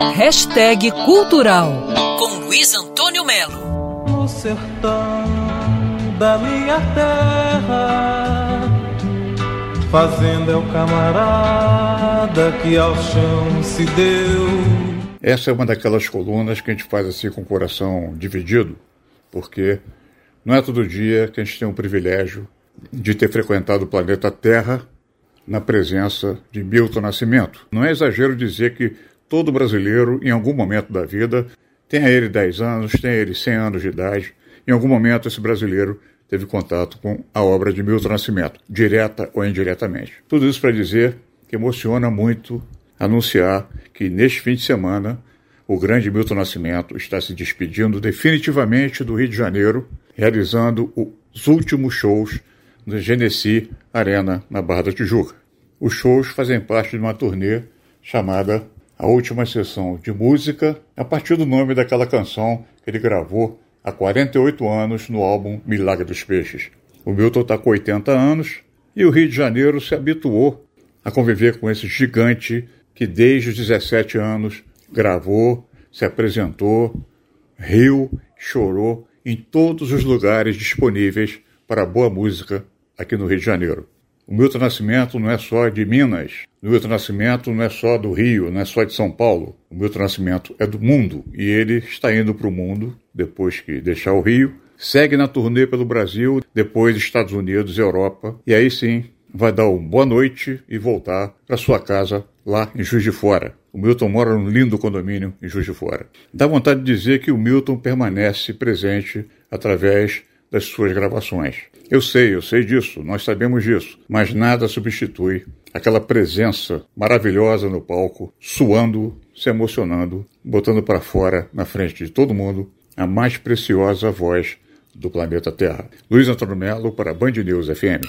Hashtag Cultural com Luiz Antônio Melo. No sertão da minha terra, fazenda é o camarada que ao chão se deu. Essa é uma daquelas colunas que a gente faz assim com o coração dividido, porque não é todo dia que a gente tem o privilégio de ter frequentado o planeta Terra na presença de Milton Nascimento. Não é exagero dizer que todo brasileiro, em algum momento da vida, tenha ele 10 anos, tenha ele 100 anos de idade, em algum momento esse brasileiro teve contato com a obra de Milton Nascimento, direta ou indiretamente. Tudo isso para dizer que emociona muito anunciar que neste fim de semana o grande Milton Nascimento está se despedindo definitivamente do Rio de Janeiro, realizando os últimos shows no Genesi Arena, na Barra da Tijuca. Os shows fazem parte de uma turnê chamada A Última Sessão de Música, a partir do nome daquela canção que ele gravou há 48 anos no álbum Milagre dos Peixes. O Milton está com 80 anos e o Rio de Janeiro se habituou a conviver com esse gigante que desde os 17 anos gravou, se apresentou, riu, chorou em todos os lugares disponíveis para boa música aqui no Rio de Janeiro. O Milton Nascimento não é só de Minas, o Milton Nascimento não é só do Rio, não é só de São Paulo. O Milton Nascimento é do mundo e ele está indo para o mundo depois que deixar o Rio. Segue na turnê pelo Brasil, depois Estados Unidos, Europa, e aí sim vai dar uma boa noite e voltar para sua casa lá em Juiz de Fora. O Milton mora num lindo condomínio em Juiz de Fora. Dá vontade de dizer que o Milton permanece presente através das suas gravações. Eu sei, eu sei disso, nós sabemos disso, mas nada substitui aquela presença maravilhosa no palco, suando, se emocionando, botando para fora, na frente de todo mundo, a mais preciosa voz do planeta Terra. Luiz Antônio Melo para Band News FM.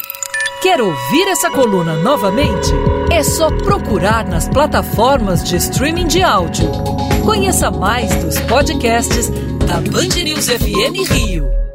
Quer ouvir essa coluna novamente? É só procurar nas plataformas de streaming de áudio. Conheça mais dos podcasts da Band News FM Rio.